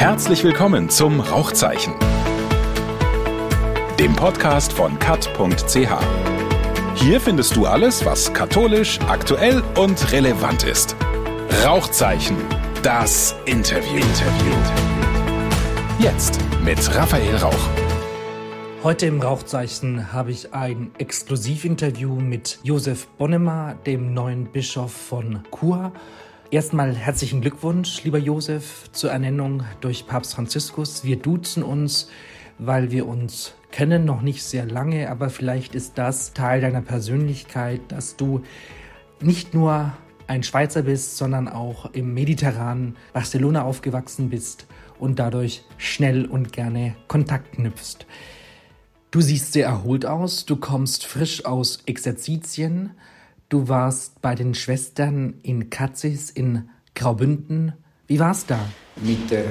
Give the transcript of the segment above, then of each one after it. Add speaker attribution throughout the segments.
Speaker 1: Herzlich willkommen zum Rauchzeichen, dem Podcast von kat.ch. Hier findest du alles, was katholisch, aktuell und relevant ist. Rauchzeichen, das Interview. Interview. Jetzt mit Raphael Rauch.
Speaker 2: Heute im Rauchzeichen habe ich ein Exklusivinterview mit Josef Bonnemar, dem neuen Bischof von Chur. Erstmal herzlichen Glückwunsch, lieber Josef, zur Ernennung durch Papst Franziskus. Wir duzen uns, weil wir uns kennen, noch nicht sehr lange, aber vielleicht ist das Teil deiner Persönlichkeit, dass du nicht nur ein Schweizer bist, sondern auch im mediterranen Barcelona aufgewachsen bist und dadurch schnell und gerne Kontakt knüpfst. Du siehst sehr erholt aus, du kommst frisch aus Exerzitien, Du warst bei den Schwestern in Katzis in Graubünden. Wie war's da?
Speaker 3: Mit, der,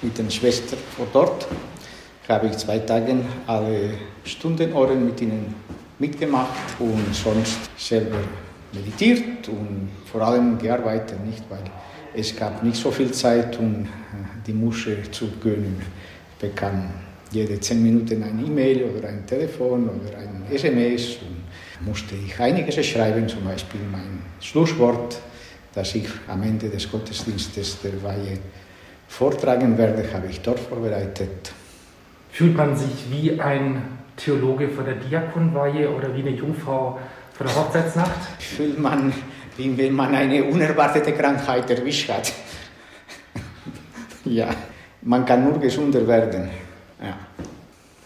Speaker 3: mit den Schwestern vor dort habe ich zwei Tage alle Stundenohren mit ihnen mitgemacht und sonst selber meditiert und vor allem gearbeitet, nicht weil es gab nicht so viel Zeit, um die Musche zu gönnen. Ich bekam jede zehn Minuten ein E-Mail oder ein Telefon oder ein SMS und musste ich einiges schreiben, zum Beispiel mein Schlusswort, das ich am Ende des Gottesdienstes der Weihe vortragen werde, habe ich dort vorbereitet.
Speaker 2: Fühlt man sich wie ein Theologe vor der Diakonweihe oder wie eine Jungfrau vor der Hochzeitsnacht?
Speaker 3: Fühlt man, wie wenn man eine unerwartete Krankheit erwischt hat. ja, man kann nur gesunder werden. Ja.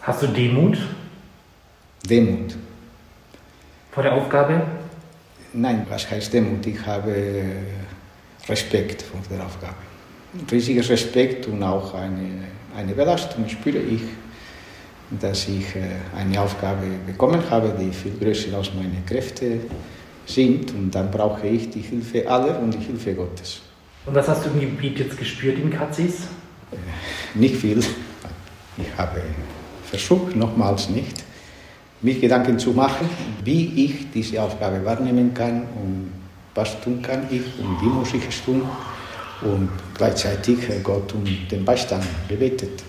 Speaker 2: Hast du Demut?
Speaker 3: Demut.
Speaker 2: Vor der Aufgabe?
Speaker 3: Nein, was heißt Demut? Ich habe Respekt vor der Aufgabe. Riesiger Respekt und auch eine, eine Belastung spüre ich, dass ich äh, eine Aufgabe bekommen habe, die viel größer als meine Kräfte sind. Und dann brauche ich die Hilfe aller und die Hilfe Gottes.
Speaker 2: Und was hast du im Gebiet jetzt gespürt in Katzis?
Speaker 3: Äh, nicht viel. Ich habe versucht, nochmals nicht mich Gedanken zu machen, wie ich diese Aufgabe wahrnehmen kann und was tun kann ich und wie muss ich es tun und gleichzeitig Gott um den Beistand gebetet.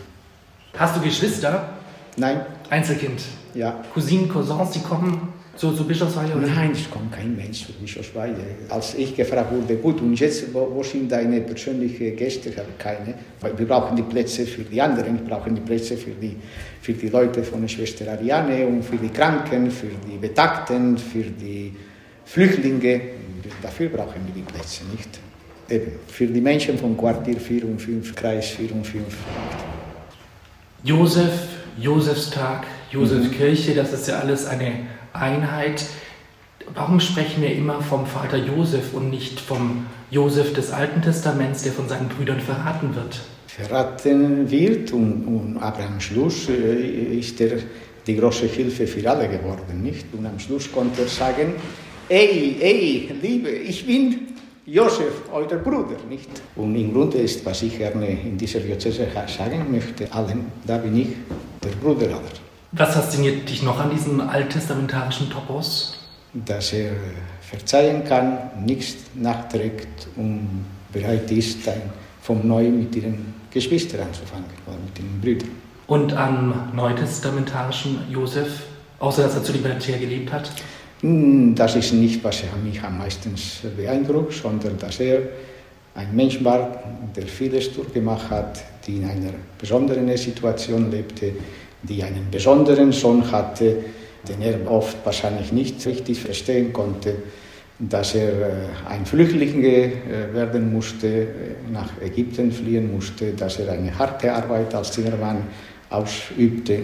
Speaker 2: Hast du Geschwister?
Speaker 3: Nein.
Speaker 2: Einzelkind?
Speaker 3: Ja.
Speaker 2: Cousinen, Cousins, die kommen zur, zur Bischofsweihe?
Speaker 3: Oder? Nein, es kommt kein Mensch zur Bischofsweihe. Als ich gefragt wurde, gut, und jetzt, wo, wo sind deine persönlichen Gäste? Ich habe keine, weil wir brauchen die Plätze für die anderen, wir brauchen die Plätze für die, für die Leute von der Schwester Ariane und für die Kranken, für die Betagten, für die Flüchtlinge. Dafür brauchen wir die Plätze, nicht? Eben, für die Menschen vom Quartier 4 und 5, Kreis 4 und 5.
Speaker 2: Josef, Josefstag, Josefskirche, mhm. das ist ja alles eine Einheit. Warum sprechen wir immer vom Vater Josef und nicht vom Josef des Alten Testaments, der von seinen Brüdern verraten wird?
Speaker 3: Verraten wird und, und aber am Schluss äh, ist er die große Hilfe für alle geworden, nicht? Und am Schluss konnte er sagen, ey, ey, Liebe, ich bin Josef, euer Bruder, nicht? Und im Grunde ist, was ich gerne in dieser Diözese sagen möchte, allen, da bin ich der Bruder aller.
Speaker 2: Was fasziniert dich noch an diesem alttestamentarischen Topos?
Speaker 3: Dass er verzeihen kann, nichts nachträgt und bereit ist, vom Neuen mit ihren Geschwistern anzufangen oder mit den Brüdern.
Speaker 2: Und am neutestamentarischen Josef, außer dass er zu libertär gelebt hat?
Speaker 3: Hm, das ist nicht, was mich am meisten beeindruckt, sondern dass er ein Mensch war, der vieles durchgemacht hat, die in einer besonderen Situation lebte, die einen besonderen Sohn hatte, den er oft wahrscheinlich nicht richtig verstehen konnte, dass er äh, ein Flüchtling äh, werden musste, äh, nach Ägypten fliehen musste, dass er eine harte Arbeit als Zimmermann ausübte.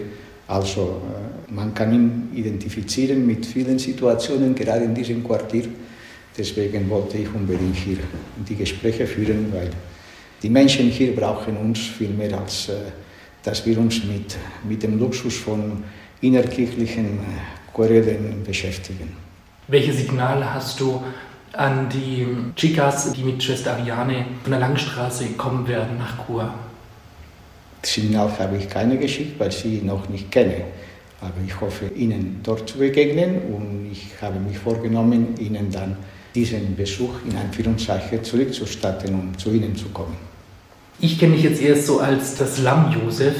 Speaker 3: Also man kann ihn identifizieren mit vielen Situationen, gerade in diesem Quartier. Deswegen wollte ich unbedingt hier die Gespräche führen, weil die Menschen hier brauchen uns viel mehr als dass wir uns mit, mit dem Luxus von innerkirchlichen Chorelen beschäftigen.
Speaker 2: Welche Signale hast du an die Chicas, die mit Schwester Ariane von der Langstraße kommen werden nach Chur?
Speaker 3: Signal habe ich keine geschickt, weil ich sie noch nicht kenne. Aber ich hoffe, Ihnen dort zu begegnen und ich habe mich vorgenommen, Ihnen dann diesen Besuch in Anführungszeichen zurückzustatten, um zu Ihnen zu kommen.
Speaker 2: Ich kenne dich jetzt erst so als das Lamm Josef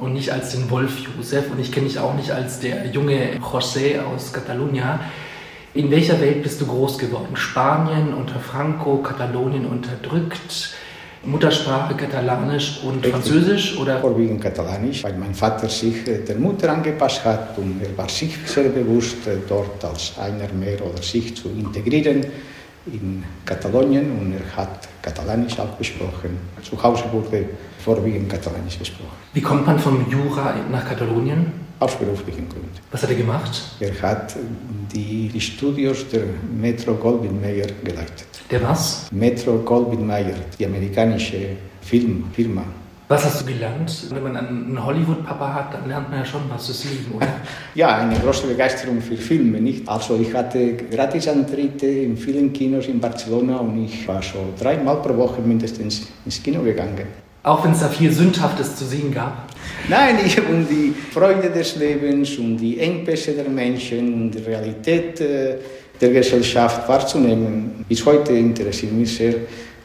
Speaker 2: und nicht als den Wolf Josef und ich kenne dich auch nicht als der junge José aus Catalunya. In welcher Welt bist du groß geworden? Spanien unter Franco, Katalonien unterdrückt, Muttersprache Katalanisch und Richtig. Französisch? Oder?
Speaker 3: Vorwiegend Katalanisch, weil mein Vater sich äh, der Mutter angepasst hat und er war sich sehr bewusst, äh, dort als einer mehr oder sich zu integrieren in Katalonien und er hat Katalanisch auch gesprochen. Zu Hause wurde vorwiegend Katalanisch gesprochen.
Speaker 2: Wie kommt man vom Jura nach Katalonien?
Speaker 3: Aus beruflichen Gründen.
Speaker 2: Was hat er gemacht?
Speaker 3: Er hat die, die Studios der Metro Goldwyn Mayer geleitet.
Speaker 2: Der was?
Speaker 3: Metro Goldwyn Mayer, die amerikanische Filmfirma.
Speaker 2: Was hast du gelernt? Wenn man einen Hollywood-Papa hat, dann lernt man ja schon was zu Leben, oder?
Speaker 3: ja, eine große Begeisterung für Filme, nicht? Also ich hatte Gratisantritte in vielen Kinos in Barcelona und ich war schon dreimal pro Woche mindestens ins Kino gegangen.
Speaker 2: Auch wenn es da viel Sündhaftes zu sehen gab?
Speaker 3: Nein, ich um die Freude des Lebens, um die Engpässe der Menschen, um die Realität äh, der Gesellschaft wahrzunehmen. Bis heute interessiert mich sehr,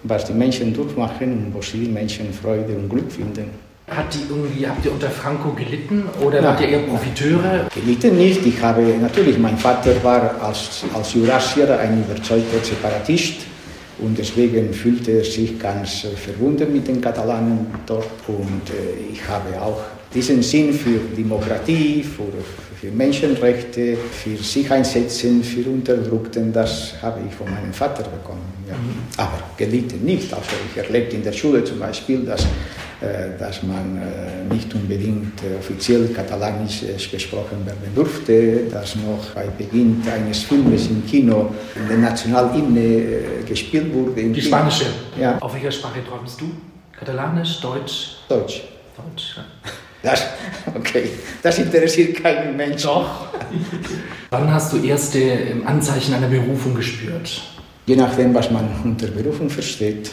Speaker 3: was die Menschen durchmachen und wo sie Menschen Freude und Glück finden.
Speaker 2: Hat die irgendwie, habt ihr unter Franco gelitten oder wart ihr eher Profiteure?
Speaker 3: Gelitten nicht. Ich habe natürlich, mein Vater war als, als Jurassier ein überzeugter Separatist und deswegen fühlte er sich ganz äh, verbunden mit den Katalanen dort und äh, ich habe auch diesen Sinn für Demokratie, für, für Menschenrechte, für sich einsetzen, für Unterdrückten, das habe ich von meinem Vater bekommen. Ja. Mhm. Aber gelitten nicht. Also ich erlebte in der Schule zum Beispiel, dass, äh, dass man äh, nicht unbedingt äh, offiziell Katalanisch gesprochen werden durfte, dass noch bei Beginn eines Filmes im Kino in der Nationalhymne gespielt wurde.
Speaker 2: Die spanische? Ja. Auf welcher Sprache träumst du? Katalanisch, Deutsch?
Speaker 3: Deutsch.
Speaker 2: Deutsch, ja.
Speaker 3: Das, okay, das interessiert keinen Menschen.
Speaker 2: Doch. Wann hast du erste ähm, Anzeichen einer Berufung gespürt?
Speaker 3: Je nachdem, was man unter Berufung versteht.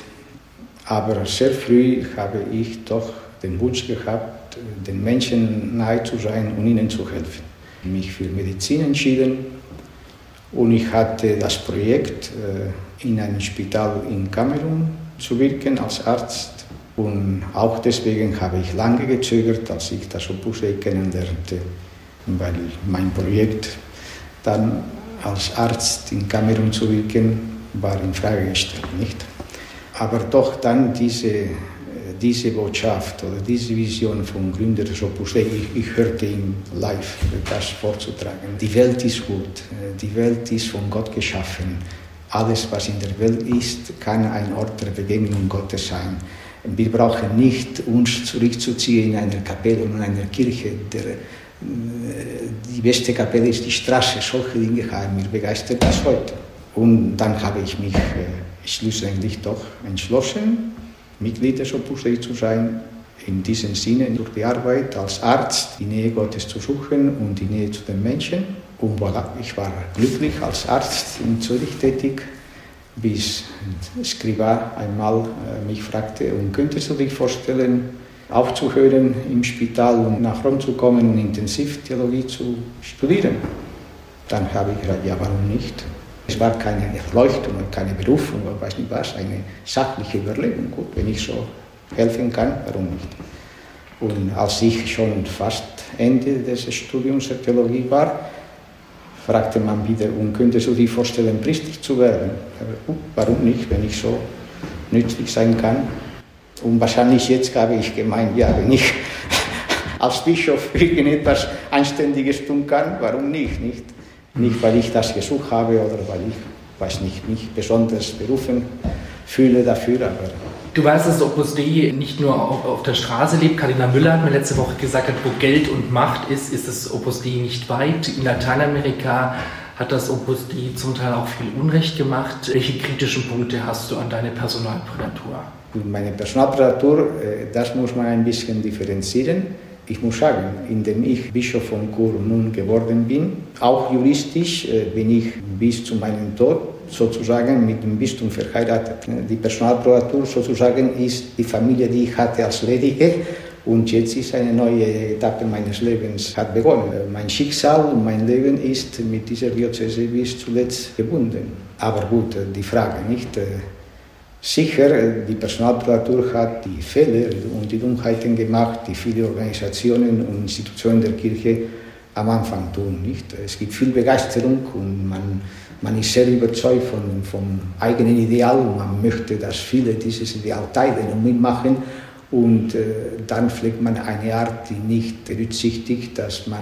Speaker 3: Aber sehr früh habe ich doch den Wunsch gehabt, den Menschen nahe zu sein und ihnen zu helfen. Ich Mich für Medizin entschieden und ich hatte das Projekt, äh, in einem Spital in Kamerun zu wirken als Arzt und auch deswegen habe ich lange gezögert, als ich das Opus Dei kennenlernte, weil mein Projekt dann als Arzt in Kamerun zu wirken, war in Frage gestellt, nicht? Aber doch dann diese, diese Botschaft oder diese Vision vom Gründer des Opus Dei, ich, ich hörte ihn live das vorzutragen. Die Welt ist gut, die Welt ist von Gott geschaffen. Alles, was in der Welt ist, kann ein Ort der Begegnung Gottes sein. Wir brauchen nicht uns zurückzuziehen in einer Kapelle oder in einer Kirche. Der, äh, die beste Kapelle ist die Straße. Solche Dinge haben mir begeistert bis heute. Und dann habe ich mich äh, schlussendlich doch entschlossen, Mitglied des Opus Dei zu sein. In diesem Sinne, durch die Arbeit als Arzt, die Nähe Gottes zu suchen und die Nähe zu den Menschen. Und voilà, ich war glücklich als Arzt in Zürich tätig bis Skriba einmal äh, mich fragte, und könntest du dich vorstellen, aufzuhören im Spital und nach Rom zu kommen und Intensivtheologie zu studieren? Dann habe ich gesagt, ja, warum nicht? Es war keine Erleuchtung und keine Berufung, oder weiß nicht was, eine sachliche Überlegung. Gut, wenn ich so helfen kann, warum nicht? Und als ich schon fast Ende des Studiums der Theologie war, fragte man wieder, und könntest du dir vorstellen, Priester zu werden? Warum nicht, wenn ich so nützlich sein kann? Und wahrscheinlich jetzt habe ich gemeint, ja, wenn ich als Bischof irgendetwas Einständiges tun kann, warum nicht? Nicht, nicht weil ich das gesucht habe oder weil ich, weiß nicht, mich besonders berufen fühle dafür, aber
Speaker 2: Du weißt, dass Opus Dei nicht nur auf der Straße lebt. Karina Müller hat mir letzte Woche gesagt, wo Geld und Macht ist, ist das Opus Dei nicht weit. In Lateinamerika hat das Opus Dei zum Teil auch viel Unrecht gemacht. Welche kritischen Punkte hast du an deine Personalprälatur?
Speaker 3: Meine Personalprälatur, äh, das muss man ein bisschen differenzieren. Ich muss sagen, indem ich Bischof von Chur nun geworden bin, auch juristisch äh, bin ich bis zu meinem Tod sozusagen mit dem Bistum verheiratet. Die Personalprobatur sozusagen ist die Familie, die ich hatte als Ledige und jetzt ist eine neue Etappe meines Lebens hat begonnen. Mein Schicksal mein Leben ist mit dieser Diözese bis zuletzt gebunden. Aber gut, die Frage nicht, Sicher, die Personalprälatur hat die Fehler und die Dummheiten gemacht, die viele Organisationen und Institutionen der Kirche am Anfang tun. Nicht? Es gibt viel Begeisterung und man, man ist sehr überzeugt von, vom eigenen Ideal und man möchte, dass viele dieses Ideal teilen und mitmachen. Und äh, dann pflegt man eine Art, die nicht berücksichtigt, dass man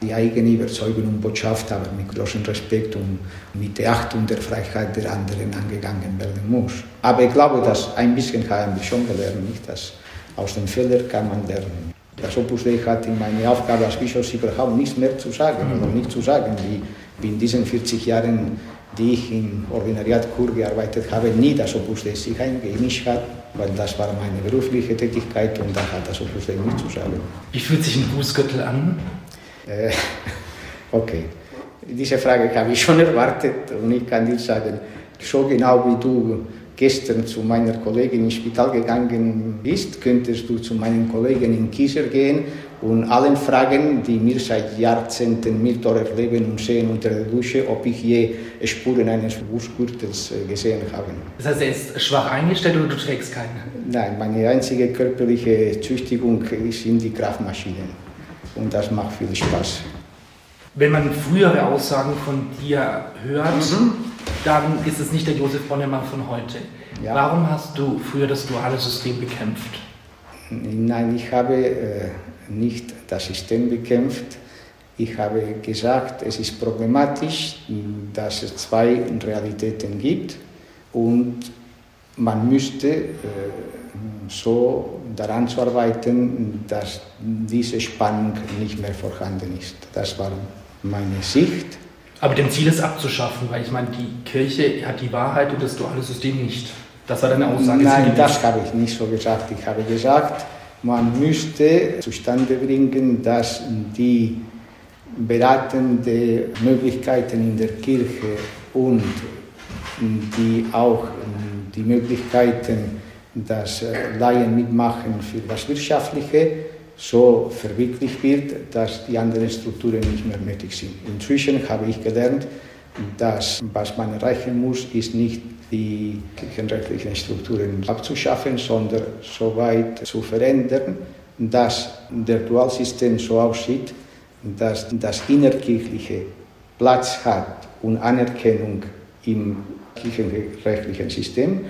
Speaker 3: die eigene Überzeugung und Botschaft aber mit großem Respekt und mit der Achtung der Freiheit der anderen angegangen werden muss. Aber ich glaube, dass ein bisschen haben wir schon gelernt, nicht? dass aus den Fehlern kann man lernen. Das Opus Dei hat in meiner Aufgabe als Bischof überhaupt nichts mehr zu sagen, oder nicht zu sagen, wie in diesen 40 Jahren, die ich im Ordinariat Kur gearbeitet habe, nie das Opus Dei sich eingemischt hat, weil das war meine berufliche Tätigkeit und da hat das Opus Dei nichts zu sagen.
Speaker 2: Wie fühlt sich ein Bußgürtel an?
Speaker 3: Äh, okay, diese Frage habe ich schon erwartet und ich kann dir sagen, so genau wie du gestern zu meiner Kollegin ins Spital gegangen bist, könntest du zu meinen Kollegen in Kieser gehen und allen fragen, die mir seit Jahrzehnten mit erleben und sehen unter der Dusche, ob ich je Spuren eines Bußgürtels äh, gesehen habe.
Speaker 2: Das heißt, er ist schwach eingestellt oder du trägst keinen?
Speaker 3: Nein, meine einzige körperliche Züchtigung ist in die Kraftmaschinen und das macht viel Spaß.
Speaker 2: Wenn man frühere Aussagen von dir hört, mhm. dann ist es nicht der Josef Bonnemann von heute. Ja. Warum hast du früher das duale System bekämpft?
Speaker 3: Nein, ich habe äh, nicht das System bekämpft. Ich habe gesagt, es ist problematisch, dass es zwei Realitäten gibt und man müsste äh, so daran zu arbeiten, dass diese Spannung nicht mehr vorhanden ist. Das war meine Sicht.
Speaker 2: Aber dem Ziel ist abzuschaffen, weil ich meine, die Kirche hat die Wahrheit und das duale System nicht. Das war deine Aussage.
Speaker 3: Nein, das habe ich nicht so gesagt. Ich habe gesagt, man müsste zustande bringen, dass die beratenden Möglichkeiten in der Kirche und die auch die Möglichkeiten, dass Laien mitmachen für das Wirtschaftliche, so verwirklicht wird, dass die anderen Strukturen nicht mehr nötig sind. Inzwischen habe ich gelernt, dass was man erreichen muss, ist nicht die kirchenrechtlichen Strukturen abzuschaffen, sondern so weit zu verändern, dass der Dualsystem so aussieht, dass das innerkirchliche Platz hat und Anerkennung im kirchenrechtlichen System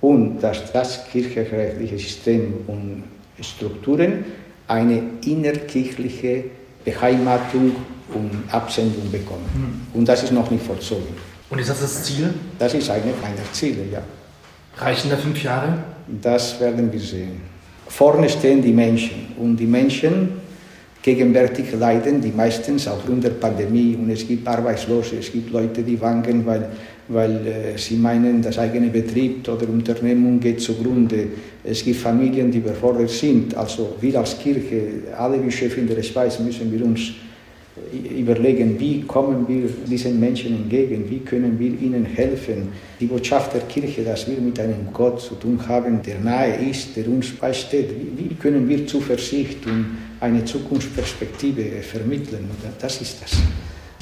Speaker 3: und dass das kirchenrechtliche System und Strukturen eine innerkirchliche Beheimatung und Absendung bekommen. Mhm. Und das ist noch nicht vollzogen.
Speaker 2: Und ist das das Ziel?
Speaker 3: Das ist eine meiner Ziele, ja.
Speaker 2: Reichen da fünf Jahre?
Speaker 3: Das werden wir sehen. Vorne stehen die Menschen und die Menschen gegenwärtig leiden, die meistens aufgrund der Pandemie und es gibt Arbeitslose, es gibt Leute, die wanken, weil weil äh, sie meinen, das eigene Betrieb oder Unternehmung geht zugrunde. Es gibt Familien, die überfordert sind. Also wir als Kirche, alle Bischöfe in der Schweiz müssen wir uns überlegen, wie kommen wir diesen Menschen entgegen, wie können wir ihnen helfen. Die Botschaft der Kirche, dass wir mit einem Gott zu tun haben, der nahe ist, der uns beisteht, wie, können wir Zuversicht und eine Zukunftsperspektive vermitteln. Das ist das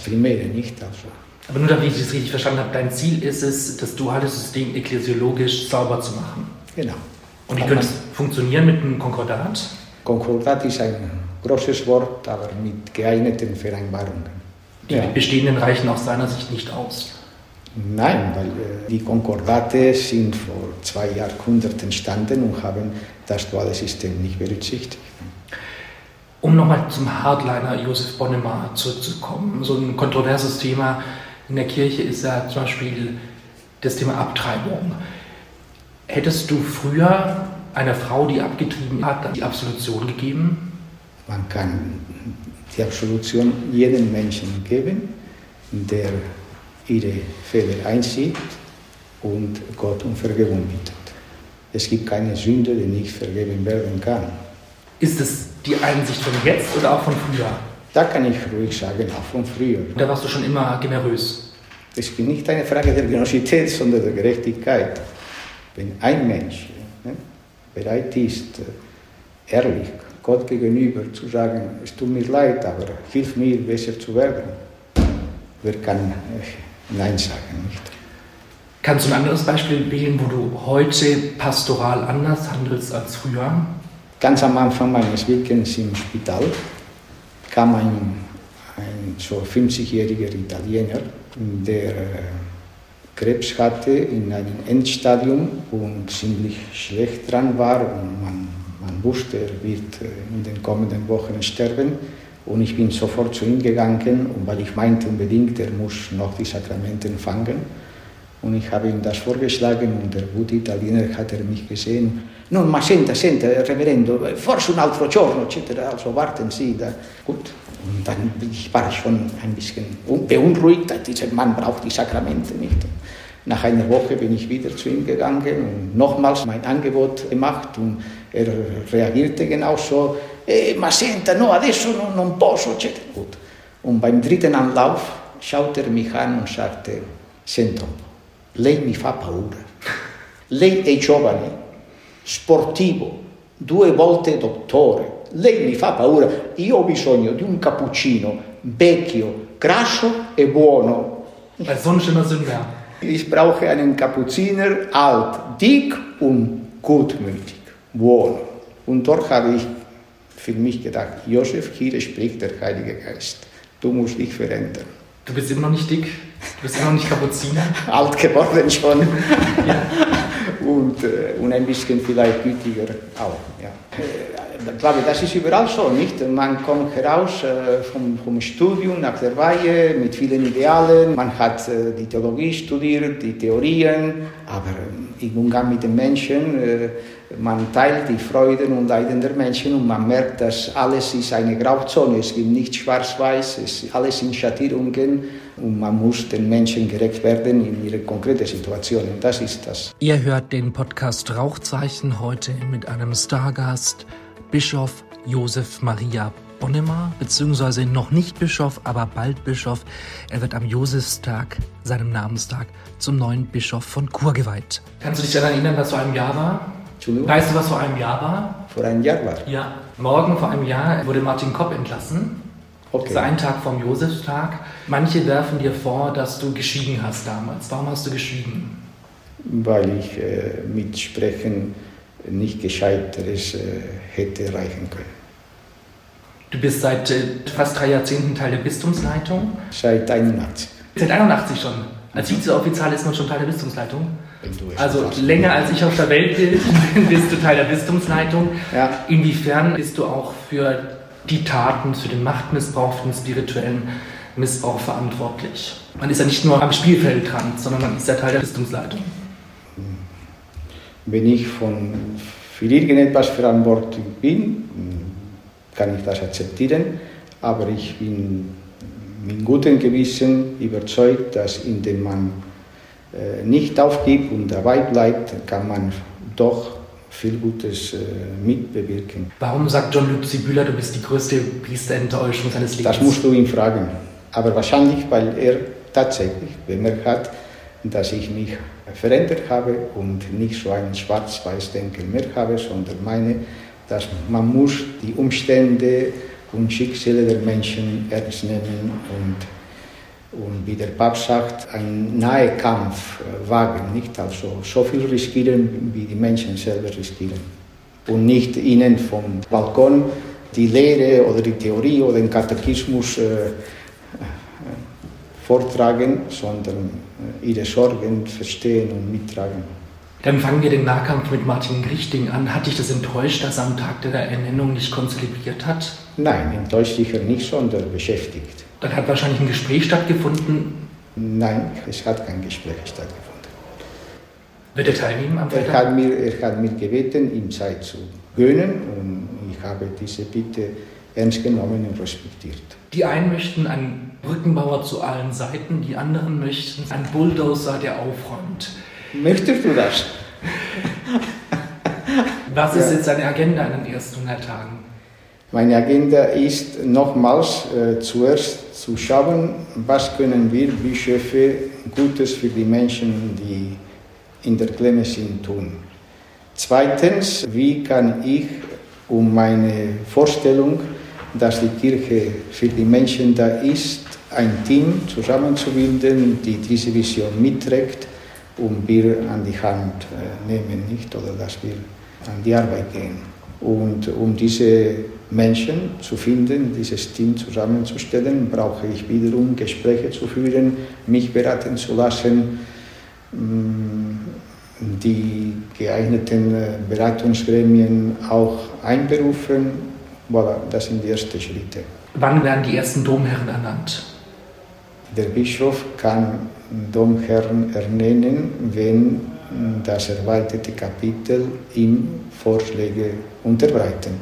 Speaker 3: Primäre, nicht also.
Speaker 2: Aber nur damit ich das richtig verstanden habe, dein Ziel ist es, das duale System ekklesiologisch sauber zu machen.
Speaker 3: Genau.
Speaker 2: Und wie könnte es funktionieren mit einem Konkordat?
Speaker 3: Konkordat ist ein großes Wort, aber mit geeigneten Vereinbarungen.
Speaker 2: Die ja. bestehenden reichen aus seiner Sicht nicht aus.
Speaker 3: Nein, weil äh, die Konkordate sind vor zwei Jahrhunderten entstanden und haben das duale System nicht berücksichtigt.
Speaker 2: Um nochmal zum Hardliner Josef Bonnemar zurückzukommen, so ein kontroverses Thema in der Kirche ist ja zum Beispiel das Thema Abtreibung. Hättest du früher einer Frau, die abgetrieben hat, die Absolution gegeben?
Speaker 3: Man kann die Absolution jedem Menschen geben, der ihre Fehler einsieht und Gott um Vergebung bittet. Es gibt keine Sünde, die nicht vergeben werden kann.
Speaker 2: Ist es die Einsicht von jetzt oder auch von früher?
Speaker 3: Da kann ich ruhig sagen, auch von früher.
Speaker 2: Da warst du schon immer generös.
Speaker 3: Es ist nicht eine Frage der Generosität, sondern der Gerechtigkeit. Wenn ein Mensch ne, bereit ist, äh, ehrlich Gott gegenüber zu sagen, es tut mir leid, aber hilf mir, besser zu werden, wer kann äh, Nein sagen, nicht?
Speaker 2: Kannst du ein anderes Beispiel wählen, wo du heute pastoral anders handelst als früher?
Speaker 3: Ganz am Anfang meines Wirkens im Spital kam ein, ein so 50-jähriger Italiener, der äh, Krebs hatte in einem Endstadium und ziemlich schlecht dran war und man, man wusste, er wird äh, in den kommenden Wochen sterben. Und ich bin sofort zu ihm gegangen, weil ich meinte unbedingt, er muss noch die Sakramente empfangen. Und ich habe ihm das vorgeschlagen und der gute Italiener hat er mich gesehen. Nun, ma senta, senta, Reverendo, forse un altro giorno, eccetera, also warten Sie da. Gut, und dann ich war schon ein bisschen beunruhigt, dieser Mann braucht die Sakramente nicht. Nach einer Woche bin ich wieder zu ihm gegangen und nochmals mein Angebot gemacht und er reagierte genauso. Eh, ma senta, no, adesso non, non posso, eccetera. Gut. Und beim dritten Anlauf schaute er mich an und sagte, senta, lei mi fa paura. Lei è giovane, sportivo, due volte dottore. Lei mi fa paura. Io ho bisogno di un cappuccino vecchio, grasso e buono.
Speaker 2: Als so ein schöner Sünder.
Speaker 3: Ich brauche einen Kapuziner, alt, dick und gutmütig, wohl. Und dort habe ich für mich gedacht, Josef, hier spricht der Heilige Geist. Du musst dich verändern.
Speaker 2: Du bist immer noch nicht dick, du bist immer noch nicht Kapuziner.
Speaker 3: Alt geworden schon. ja. und, äh, und ein bisschen vielleicht gütiger auch. Ja. Ich glaube, das ist überall so, nicht? Man kommt heraus vom, vom Studium nach der Weihe mit vielen Idealen. Man hat äh, die Theologie studiert, die Theorien, aber im Umgang mit den Menschen, man teilt die Freuden und Leiden der Menschen und man merkt, dass alles ist eine Grauzone. Es gibt nicht schwarz-weiß, es ist alles in Schattierungen und man muss den Menschen gerecht werden in ihre konkreten Situationen. Das ist das.
Speaker 2: Ihr hört den Podcast Rauchzeichen heute mit einem Stargast. Bischof Josef Maria Bonnemar, beziehungsweise noch nicht Bischof, aber bald Bischof. Er wird am Josefstag, seinem Namenstag, zum neuen Bischof von Chur geweiht. Kannst du dich daran erinnern, was vor einem Jahr war? Weißt du, was vor einem Jahr war?
Speaker 3: Vor einem Jahr war?
Speaker 2: Ja. Morgen vor einem Jahr wurde Martin Kopp entlassen. Okay. Das ist ein Tag vom Josefstag. Manche werfen dir vor, dass du geschwiegen hast damals. Warum hast du geschwiegen?
Speaker 3: Weil ich äh, mit Sprechen nicht Gescheiteres äh, hätte erreichen können.
Speaker 2: Du bist seit äh, fast drei Jahrzehnten Teil der Bistumsleitung?
Speaker 3: Seit 81.
Speaker 2: Seit 81 schon? Als Vizeoffizial ist man schon Teil der Bistumsleitung? Also länger als ich auf der Welt bin, bist du Teil der Bistumsleitung. Ja. Inwiefern bist du auch für die Taten, für den Machtmissbrauch, für den spirituellen Missbrauch verantwortlich? Man ist ja nicht nur am Spielfeld dran, sondern man ist ja Teil der Bistumsleitung
Speaker 3: wenn ich von, für irgendetwas verantwortlich bin, kann ich das akzeptieren, aber ich bin mit gutem Gewissen überzeugt, dass indem man äh, nicht aufgibt und dabei bleibt, kann man doch viel Gutes äh, mitbewirken.
Speaker 2: Warum sagt John Lucy Bühler, du bist die größte Priesterenttäuschung seines Lebens?
Speaker 3: Das musst du ihn fragen. Aber wahrscheinlich, weil er tatsächlich bemerkt hat, dass ich mich verändert habe und nicht so ein Schwarz-Weiß-Denken mehr habe, sondern meine, dass man muss die Umstände und Schicksale der Menschen ernst nehmen und, und wie der Papst sagt, einen Nahekampf äh, wagen, nicht? Also so viel riskieren, wie die Menschen selber riskieren. Und nicht ihnen vom Balkon die Lehre oder die Theorie oder den Katechismus äh, vortragen, sondern äh, ihre Sorgen verstehen und mittragen.
Speaker 2: Dann fangen wir den Nahkampf mit Martin Grichting an. Hat dich das enttäuscht, dass er am Tag der Ernennung nicht konzelebriert hat?
Speaker 3: Nein, enttäuscht sicher nicht, sondern beschäftigt.
Speaker 2: Dann hat wahrscheinlich ein Gespräch stattgefunden?
Speaker 3: Nein, es hat kein Gespräch stattgefunden.
Speaker 2: Wird er teilnehmen am
Speaker 3: Freitag? Er hat mir, er hat mir gebeten, ihm Zeit zu gönnen und ich habe diese Bitte ernst genommen und respektiert.
Speaker 2: Die einen möchten einen Brückenbauer zu allen Seiten, die anderen möchten einen Bulldozer, der aufräumt.
Speaker 3: Möchtest du das?
Speaker 2: Was ist jetzt deine Agenda in den ersten 100 Tagen?
Speaker 3: Meine Agenda ist nochmals äh, zuerst zu schauen, was können wir Bischöfe Gutes für die Menschen, die in der Klemme sind, tun. Zweitens, wie kann ich um meine Vorstellung dass die Kirche für die Menschen da ist, ein Team zusammenzubilden, die diese Vision mitträgt und wir an die Hand äh, nehmen, nicht? Oder dass wir an die Arbeit gehen. Und um diese Menschen zu finden, dieses Team zusammenzustellen, brauche ich wiederum Gespräche zu führen, mich beraten zu lassen, mm, die geeigneten äh, Beratungsgremien auch einberufen. Voilà, das sind die ersten Schritte.
Speaker 2: Wann werden die ersten Domherren ernannt?
Speaker 3: Der Bischof kann Domherren ernennen, wenn das erweiterte Kapitel ihm Vorschläge unterbreiten.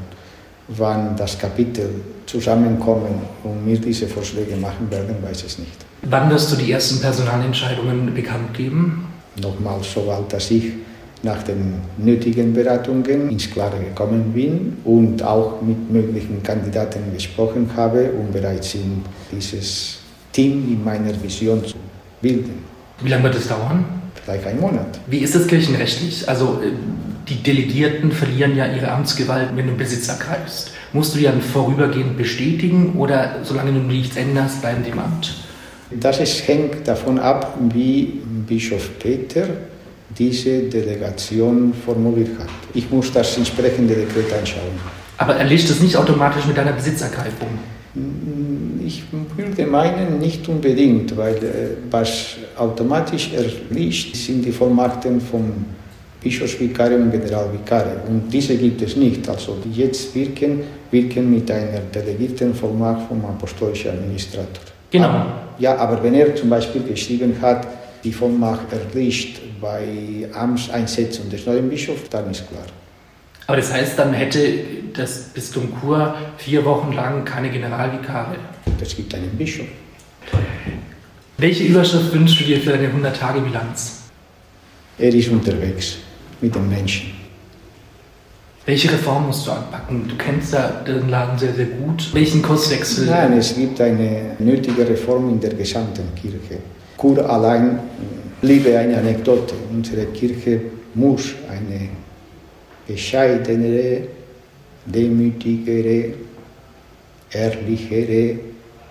Speaker 3: Wann das Kapitel zusammenkommen und mir diese Vorschläge machen werden, weiß ich nicht.
Speaker 2: Wann wirst du die ersten Personalentscheidungen bekannt geben?
Speaker 3: Nochmal, sobald dass ich nach den nötigen Beratungen ins Klare gekommen bin und auch mit möglichen Kandidaten gesprochen habe und bereit sind, dieses Team in meiner Vision zu bilden.
Speaker 2: Wie lange wird es dauern?
Speaker 3: Vielleicht einen Monat.
Speaker 2: Wie ist das kirchenrechtlich? Also äh, die Delegierten verlieren ja ihre Amtsgewalt, wenn du Besitz ergreifst. Musst du die dann vorübergehend bestätigen oder solange du nichts änderst, bleiben die im Amt?
Speaker 3: Das ist, hängt davon ab, wie Bischof Peter diese Delegation formuliert hat. Ich muss das entsprechende Dekret anschauen.
Speaker 2: Aber erlischt es nicht automatisch mit deiner Besitzergreifung?
Speaker 3: Ich würde meinen, nicht unbedingt, weil äh, was automatisch erlischt, sind die Vollmachten vom Bischofsvikar und Generalvikar. Und diese gibt es nicht. Also die jetzt wirken, wirken mit einer delegierten Vollmacht vom apostolischen Administrator.
Speaker 2: Genau.
Speaker 3: Aber, ja, aber wenn er zum Beispiel geschrieben hat, die Vollmacht erlischt bei Amtseinsetzung des neuen Bischofs, dann ist klar.
Speaker 2: Aber das heißt, dann hätte das Bistum Chur vier Wochen lang keine Generalvikare.
Speaker 3: Es gibt einen Bischof.
Speaker 2: Welche Überschrift wünschst du dir für deine 100-Tage-Bilanz?
Speaker 3: Er ist unterwegs mit den Menschen.
Speaker 2: Welche Reform musst du anpacken? Du kennst ja den Laden sehr, sehr gut. Welchen Kurswechsel?
Speaker 3: Nein, es gibt eine nötige Reform in der gesamten Kirche. Kur allein, liebe eine Anekdote. Unsere Kirche muss eine bescheidenere, demütigere, ehrlichere,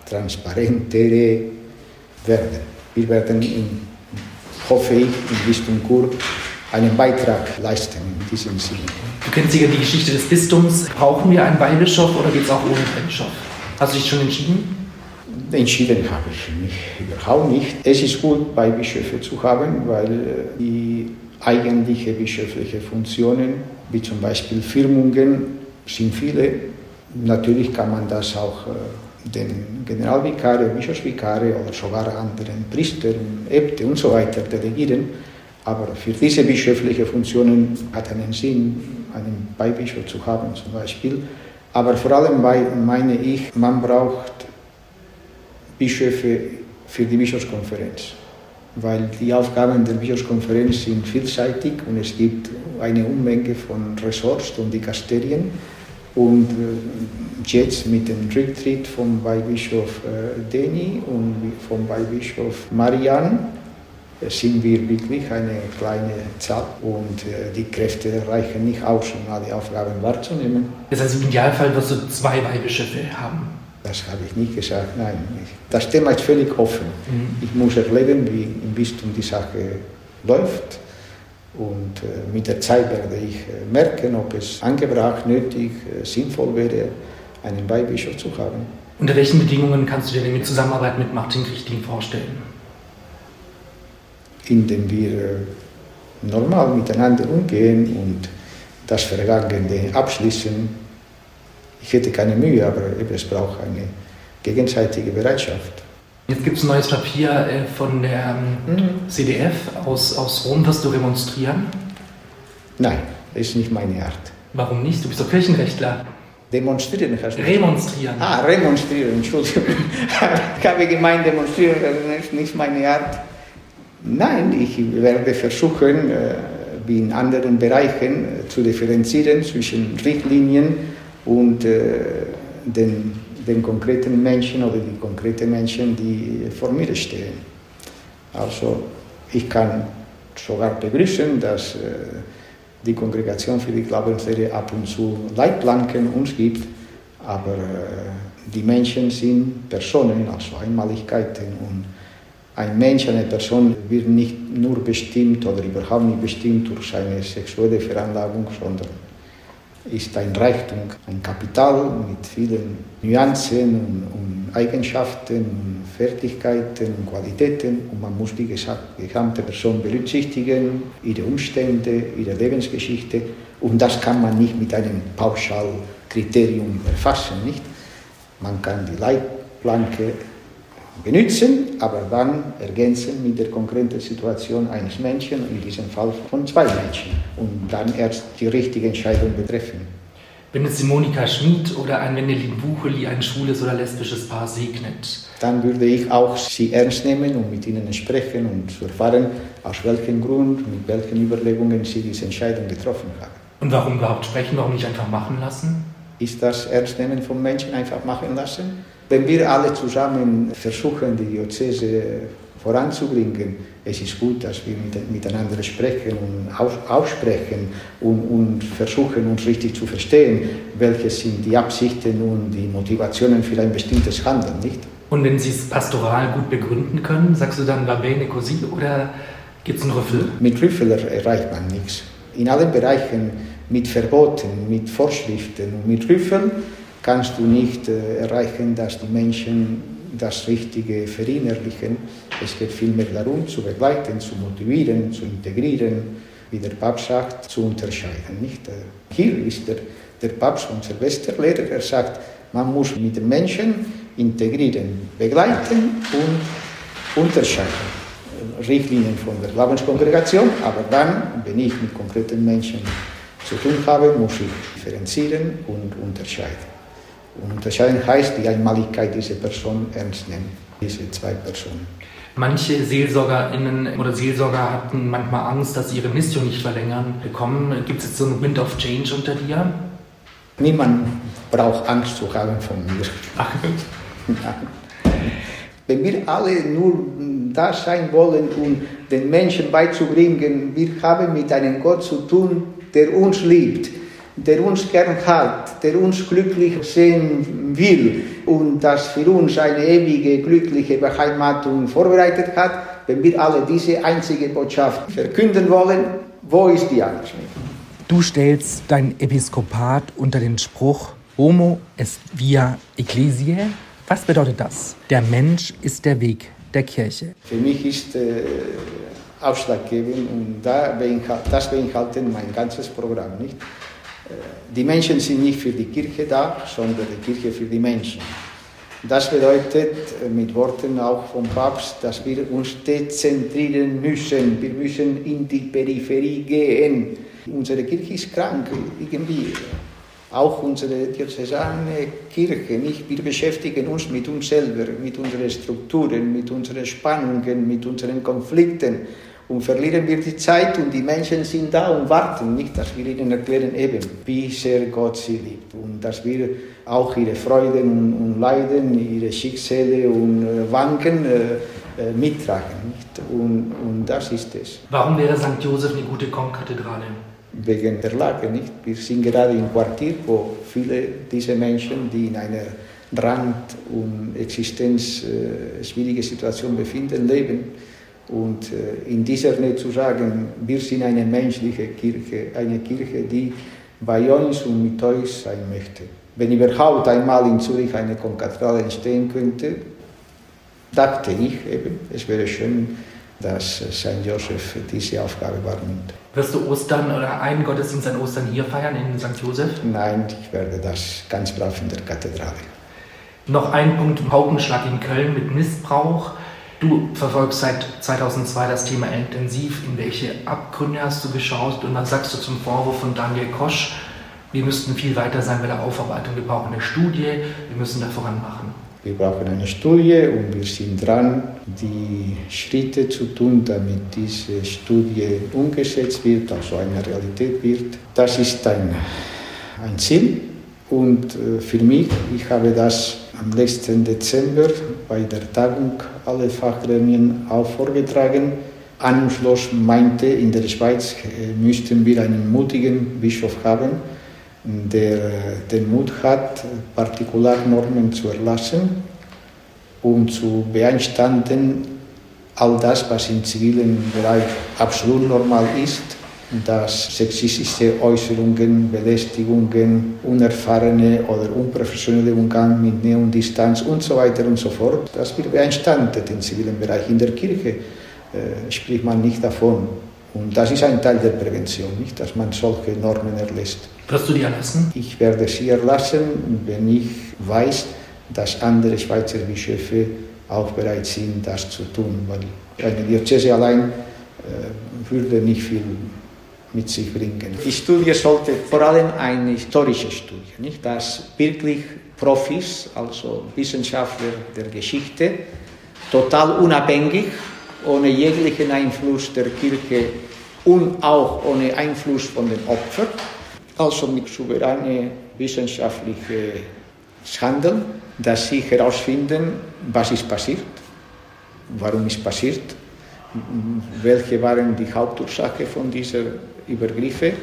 Speaker 3: transparentere werden. Wir werden, in, hoffe ich, im Bistum Chur einen Beitrag leisten in diesem Sinne.
Speaker 2: Du kennst sicher die Geschichte des Bistums. Brauchen wir einen Weihbischof oder geht es auch ohne Weihbischof? Hast du dich schon entschieden?
Speaker 3: Entschieden habe ich mich überhaupt nicht. Es ist gut, Weihbischöfe zu haben, weil die eigentliche bischöfliche Funktionen, wie zum Beispiel Firmungen, sind viele. Natürlich kann man das auch den Generalvikare, Bischofsvikare oder sogar anderen Priestern, Äbte und so weiter delegieren. Aber für diese bischöflichen Funktionen hat einen Sinn, einen Beibischof zu haben zum Beispiel. Aber vor allem meine ich, man braucht Bischöfe für die Bischofskonferenz. Weil die Aufgaben der Bischofskonferenz sind vielseitig und es gibt eine Unmenge von Ressorts und Dikasterien. Und jetzt mit dem Rücktritt vom Weihbischof Deni und vom Weihbischof Marian sind wir wirklich eine kleine Zahl und die Kräfte reichen nicht aus, um alle Aufgaben wahrzunehmen.
Speaker 2: Das heißt, im Idealfall wirst du zwei Weihbischöfe haben.
Speaker 3: Das habe ich nicht gesagt, nein. Das Thema ist völlig offen. Mhm. Ich muss erleben, wie im Bistum die Sache läuft. Und mit der Zeit werde ich merken, ob es angebracht, nötig, sinnvoll wäre, einen Weihbischof zu haben.
Speaker 2: Unter welchen Bedingungen kannst du dir die Zusammenarbeit mit Martin Richting vorstellen?
Speaker 3: Indem wir normal miteinander umgehen und das Vergangene abschließen. Ich hätte keine Mühe, aber es braucht eine gegenseitige Bereitschaft.
Speaker 2: Jetzt gibt es ein neues Papier von der mhm. CDF aus, aus Rom. Wirst du remonstrieren?
Speaker 3: Nein, das ist nicht meine Art.
Speaker 2: Warum nicht? Du bist doch Kirchenrechtler.
Speaker 3: Demonstrieren
Speaker 2: hast du Remonstrieren.
Speaker 3: Ah, remonstrieren, Entschuldigung. ich habe gemeint, demonstrieren, das ist nicht meine Art. Nein, ich werde versuchen, wie in anderen Bereichen, zu differenzieren zwischen Richtlinien und den, den konkreten Menschen oder die konkreten Menschen, die vor mir stehen. Also ich kann sogar begrüßen, dass die Kongregation für die Glaubenslehre ab und zu Leitplanken uns gibt, aber die Menschen sind Personen, also Einmaligkeiten und Ein Mensch, eine Person wird nicht nur bestimmt oder überhaupt nicht bestimmt durch seine sexuelle Veranlagung, sondern ist ein Reichtum, ein Kapital mit vielen Nuancen und, Eigenschaften Fertigkeiten und Qualitäten und man muss die gesamte Person berücksichtigen, ihre Umstände, ihre Lebensgeschichte und das kann man nicht mit einem Pauschalkriterium erfassen, nicht? Man kann die Leitplanke benutzen, aber dann ergänzen mit der konkreten Situation eines Menschen, in diesem Fall von zwei Menschen, und dann erst die richtige Entscheidung betreffen.
Speaker 2: Wenn jetzt die Monika Schmid oder ein Wendelin Bucheli ein schwules oder lesbisches Paar segnet,
Speaker 3: dann würde ich auch sie ernst nehmen und mit ihnen sprechen und erfahren, aus welchem Grund, mit welchen Überlegungen sie diese Entscheidung getroffen haben.
Speaker 2: Und warum überhaupt sprechen, warum nicht einfach machen lassen?
Speaker 3: Ist das Ernstnehmen von Menschen einfach machen lassen? Wenn wir alle zusammen versuchen, die Diözese voranzubringen, es ist gut, dass wir miteinander sprechen und aussprechen und, und, versuchen, uns richtig zu verstehen, welche sind die Absichten und die Motivationen für ein bestimmtes Handeln, nicht?
Speaker 2: Und wenn Sie es pastoral gut begründen können, sagst du dann va bene così oder gibt es einen Rüffel?
Speaker 3: Mit Rüffel erreicht man nichts. In allen Bereichen mit Verboten, mit Vorschriften und mit Rüffeln kannst du nicht äh, erreichen, dass die Menschen das Richtige verinnerlichen. Es geht vielmehr darum, zu begleiten, zu motivieren, zu integrieren, wie der Papst sagt, zu unterscheiden. Nicht? Äh, hier ist der, der Papst unser bester Lehrer, er sagt, man muss mit den Menschen integrieren, begleiten und unterscheiden. Richtlinien von der Glaubenskongregation, aber dann, wenn ich mit konkreten Menschen zu tun habe, muss ich differenzieren und unterscheiden. Und unterscheiden heißt die Einmaligkeit dieser Person ernst nehmen, diese zwei Personen.
Speaker 2: Manche SeelsorgerInnen oder Seelsorger hatten manchmal Angst, dass sie ihre Mission nicht verlängern bekommen. Gibt es jetzt so einen Wind of Change unter dir?
Speaker 3: Niemand braucht Angst zu haben von mir. Ach. Wenn wir alle nur da sein wollen, um den Menschen beizubringen, wir haben mit einem Gott zu tun, der uns liebt der uns gern hat, der uns glücklich sehen will und das für uns eine ewige, glückliche Beheimatung vorbereitet hat, wenn wir alle diese einzige Botschaft verkünden wollen, wo ist die Angst?
Speaker 2: Du stellst dein Episkopat unter den Spruch Homo est via Ecclesiae. Was bedeutet das? Der Mensch ist der Weg der Kirche.
Speaker 3: Für mich ist äh, ausschlaggebend und da das beinhaltet mein ganzes Programm nicht. Die Menschen sind nicht für die Kirche da, sondern die Kirche für die Menschen. Das bedeutet mit Worten auch vom Papst, dass wir uns dezentrieren müssen. Wir müssen in die Peripherie gehen. Unsere Kirche ist krank, irgendwie. Auch unsere diözesane Kirche, nicht? Wir beschäftigen uns mit uns selber, mit unseren Strukturen, mit unseren Spannungen, mit unseren Konflikten und verlieren wir die Zeit und die Menschen sind da und warten nicht, dass wir ihnen erklären eben, wie sehr Gott sie liebt und dass wir auch ihre Freuden und, Leiden, ihre Schicksale und äh, Wanken äh, äh, mittragen. Nicht? Und, und das ist es.
Speaker 2: Warum wäre St. Josef eine gute Konkathedrale?
Speaker 3: Wegen der Lage, nicht? Wir sind gerade im Quartier, wo viele dieser Menschen, die in einer Rand- und Existenz äh, Situation befinden, leben und äh, in dieser Nähe zu sagen, wir sind eine menschliche Kirche, eine Kirche, die bei uns und mit euch sein möchte. Wenn überhaupt einmal in Zürich eine Konkathedrale entstehen könnte, dachte ich eben, es wäre schön, dass St. Joseph diese Aufgabe wahrnimmt.
Speaker 2: Wirst du Ostern oder einen Gottesdienst an Ostern hier feiern in St. Joseph?
Speaker 3: Nein, ich werde das ganz brav in der Kathedrale.
Speaker 2: Noch ein Punkt, Paukenschlag in Köln mit Missbrauch. Du verfolgst seit 2002 das Thema intensiv. In welche Abgründe hast du geschaut und was sagst du zum Vorwurf von Daniel Kosch? Wir müssten viel weiter sein bei der Aufarbeitung. Wir brauchen eine Studie, wir müssen da voranmachen.
Speaker 3: Wir brauchen eine Studie und wir sind dran, die Schritte zu tun, damit diese Studie umgesetzt wird, also eine Realität wird. Das ist ein, ein Ziel und äh, für mich, ich habe das am letzten Dezember bei der Tagung alle Fachgremien auch vorgetragen. An Schloss meinte, in der Schweiz äh, müssten wir einen mutigen Bischof haben, der äh, den Mut hat, Partikularnormen zu erlassen und zu beanstanden, all das, was im zivilen Bereich absolut normal ist, dass sexistische Äußerungen, Belästigungen, unerfahrene oder unprofessionelle Umgang mit Nähe und Distanz und so weiter und so fort, das wird beanstandet im zivilen Bereich. In der Kirche äh, spricht man nicht davon. Und das ist ein Teil der Prävention, nicht, dass man solche Normen erlässt.
Speaker 2: Wirst du die erlassen?
Speaker 3: Ich werde sie erlassen, wenn ich weiß, dass andere Schweizer Bischöfe auch bereit sind, das zu tun, weil eine Diözese allein äh, würde nicht viel mit sich bringen. Die Studie sollte vor allem eine historische Studie, nicht, dass wirklich Profis, also Wissenschaftler der Geschichte, total unabhängig, ohne jeglichen Einfluss der Kirche und auch ohne Einfluss von den Opfern, also mit souveränen wissenschaftlichen Handeln, dass sie herausfinden, was ist passiert, warum ist passiert, welche waren die Hauptursache von dieser Übergriffe,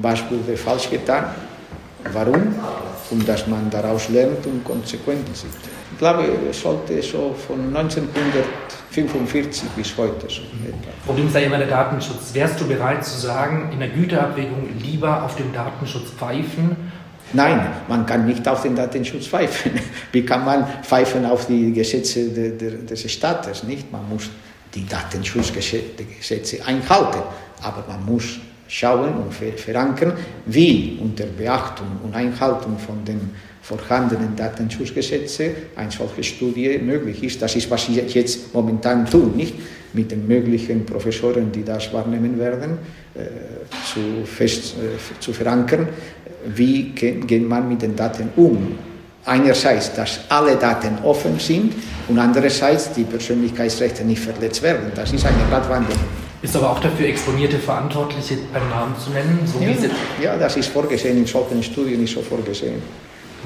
Speaker 3: was wurde falsch getan, warum und dass man daraus lernt und Konsequenzen sieht. Ich glaube, es sollte so von 1945 bis heute so
Speaker 2: Problem ja immer der Datenschutz. Wärst du bereit zu sagen, in der Güterabwägung lieber auf den Datenschutz pfeifen
Speaker 3: Nein, man kann nicht auf den Datenschutz pfeifen. Wie kann man pfeifen auf die Gesetze des Staates? Nicht? Man muss die Datenschutzgesetze einhalten, aber man muss schauen und verankern, wie unter Beachtung und Einhaltung von den vorhandenen Datenschutzgesetzen eine solche Studie möglich ist. Das ist, was ich jetzt momentan tun, nicht mit den möglichen Professoren, die das wahrnehmen werden, äh, zu, fest, äh, zu verankern, wie geht man mit den Daten um. Einerseits, dass alle Daten offen sind und andererseits die Persönlichkeitsrechte nicht verletzt werden. Das ist eine Radwanderung.
Speaker 2: Ist aber auch dafür exponierte Verantwortliche beim Namen zu nennen? So
Speaker 3: ja, ja, das ist vorgesehen, in solchen Studien ist so vorgesehen.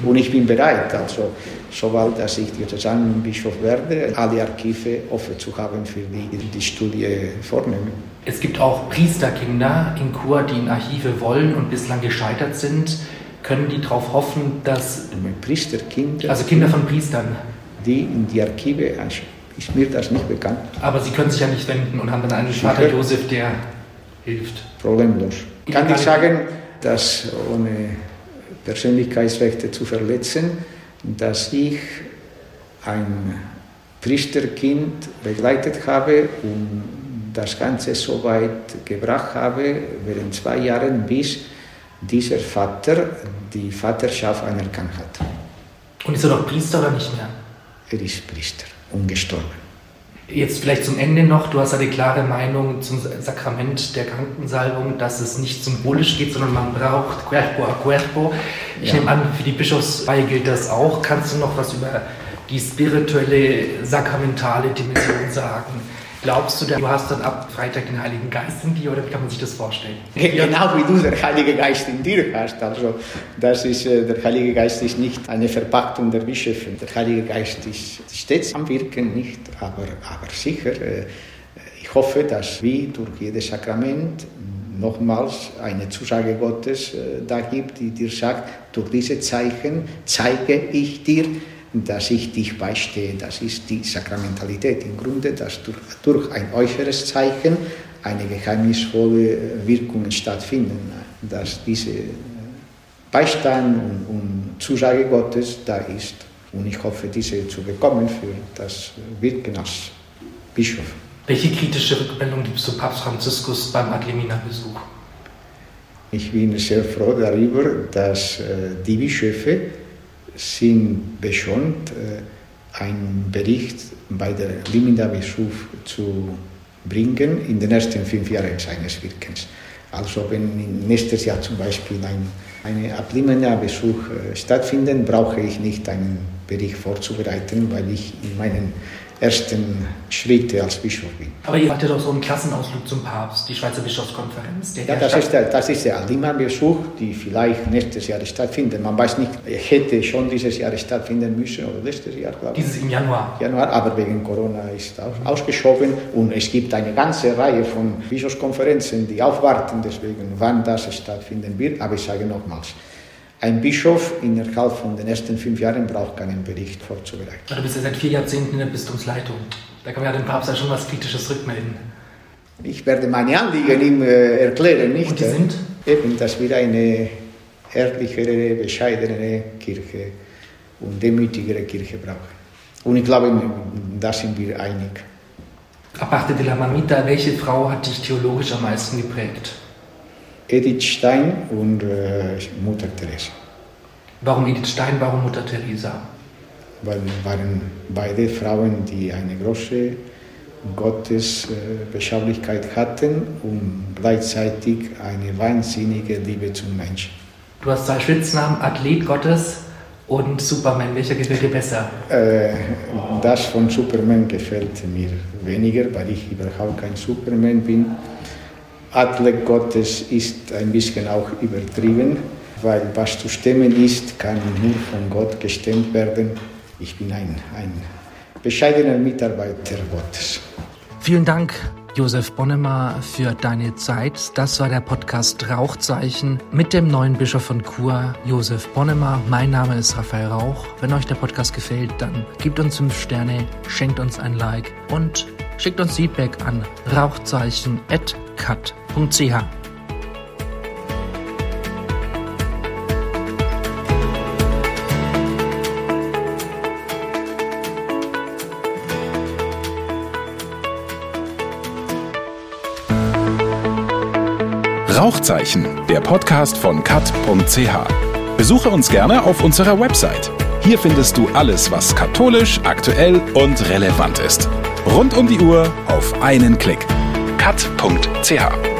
Speaker 3: Und ich bin bereit, also sobald dass ich Diözesanbischof werde, alle Archive offen zu haben für die, die Studie vornehmen.
Speaker 2: Es gibt auch Priesterkinder in Chur, die in Archive wollen und bislang gescheitert sind. Können die darauf hoffen, dass...
Speaker 3: Priesterkinder?
Speaker 2: Also Kinder von Priestern.
Speaker 3: Die in die Archive ist mir das nicht bekannt.
Speaker 2: Aber Sie können sich ja nicht wenden und haben dann einen Sicher? Vater Josef, der hilft.
Speaker 3: Problemlos. Kann ich sagen, dass ohne Persönlichkeitsrechte zu verletzen, dass ich ein Priesterkind begleitet habe und das Ganze so weit gebracht habe, während zwei Jahren, bis dieser Vater die Vaterschaft anerkannt hat.
Speaker 2: Und ist er doch Priester oder nicht mehr?
Speaker 3: Er ist Priester und gestorben.
Speaker 2: Jetzt vielleicht zum Ende noch, du hast eine klare Meinung zum Sakrament der Krankensalbung, dass es nicht symbolisch geht, sondern man braucht Cuerpo a Cuerpo. Ich ja. nehme an, für die Bischofsweihe gilt das auch. Kannst du noch was über die spirituelle, sakramentale Dimension sagen? Glaubst du, du hast dann ab Freitag den Heiligen Geist in dir oder wie kann man sich das vorstellen?
Speaker 3: Genau wie du den Heiligen Geist in dir hast. Also das ist, äh, der Heilige Geist ist nicht eine Verpachtung der Bischöfe. Der Heilige Geist ist stets am Wirken, nicht, aber, aber sicher. Äh, ich hoffe, dass wie durch jedes Sakrament nochmals eine Zusage Gottes äh, da gibt, die dir sagt, durch diese Zeichen zeige ich dir, dass ich dich beistehe. Das ist die Sakramentalität im Grunde, dass durch, durch ein äußeres Zeichen eine geheimnisvolle Wirkung stattfinden, dass diese Beistand und, und Zusage Gottes da ist. Und ich hoffe, diese zu bekommen für das Wirken als Bischof.
Speaker 2: Welche kritische Rückmeldung gibst du Papst Franziskus beim Adlemina-Besuch?
Speaker 3: Ich bin sehr froh darüber, dass äh, die Bischöfe sind beschont, äh, einen Bericht bei der Limina-Besuch zu bringen in den ersten fünf Jahren seines Wirkens. Also wenn nächstes Jahr zum Beispiel ein eine Ablimina-Besuch äh, stattfindet, brauche ich nicht einen Bericht vorzubereiten, weil ich in meinen ersten Schritte als Bischof bin.
Speaker 2: Aber ihr hattet doch so einen Klassenausflug zum Papst, die Schweizer Bischofskonferenz.
Speaker 3: ja, das ist, der, das ist der Aldimar-Besuch, die vielleicht nächstes Jahr stattfindet. Man weiß nicht, hätte schon dieses Jahr stattfinden müssen oder letztes Jahr,
Speaker 2: glaube ich. Dieses im Januar.
Speaker 3: Januar, aber wegen Corona ist aus, ausgeschoben und es gibt eine ganze Reihe von Bischofskonferenzen, die aufwarten, deswegen, wann das stattfinden wird. Aber ich sage nochmals, ein Bischof innerhalb von den ersten fünf Jahren braucht keinen Bericht vorzubereiten.
Speaker 2: Du bist ja seit vier Jahrzehnten in der Bistumsleitung. Da kann man ja dem Papst ja schon was Kritisches rückmelden.
Speaker 3: Ich werde meine Anliegen ihm äh, erklären, nicht?
Speaker 2: Und die sind?
Speaker 3: Eben, dass wir eine ehrlichere, bescheidenere Kirche und demütigere Kirche brauchen. Und ich glaube, da sind wir einig.
Speaker 2: Aparte de la Mamita, welche Frau hat dich theologisch am meisten geprägt?
Speaker 3: Edith Stein und äh, Mutter Teresa.
Speaker 2: Warum Edith Stein, warum Mutter Teresa?
Speaker 3: Weil waren beide Frauen, die eine große Gottesbeschaulichkeit hatten und gleichzeitig eine wahnsinnige Liebe zum Menschen.
Speaker 2: Du hast zwei Spitznamen, Athlet Gottes und Superman. Welcher gefällt dir besser?
Speaker 3: Äh, das von Superman gefällt mir weniger, weil ich überhaupt kein Superman bin. Athlet Gottes ist ein bisschen auch übertrieben, weil was zu stemmen ist, kann nur von Gott gestemmt werden. Ich bin ein, ein bescheidener Mitarbeiter Gottes.
Speaker 2: Vielen Dank, Josef Bonnemar, für deine Zeit. Das war der Podcast Rauchzeichen mit dem neuen Bischof von Chur, Josef Bonnemar. Mein Name ist Raphael Rauch. Wenn euch der Podcast gefällt, dann gebt uns 5 Sterne, schenkt uns ein Like und schickt uns Feedback an rauchzeichen.cat.ch.
Speaker 1: Rauchzeichen, der Podcast von kat.ch. Besuche uns gerne auf unserer Website. Hier findest du alles, was katholisch, aktuell und relevant ist. Rund um die Uhr auf einen Klick. kat.ch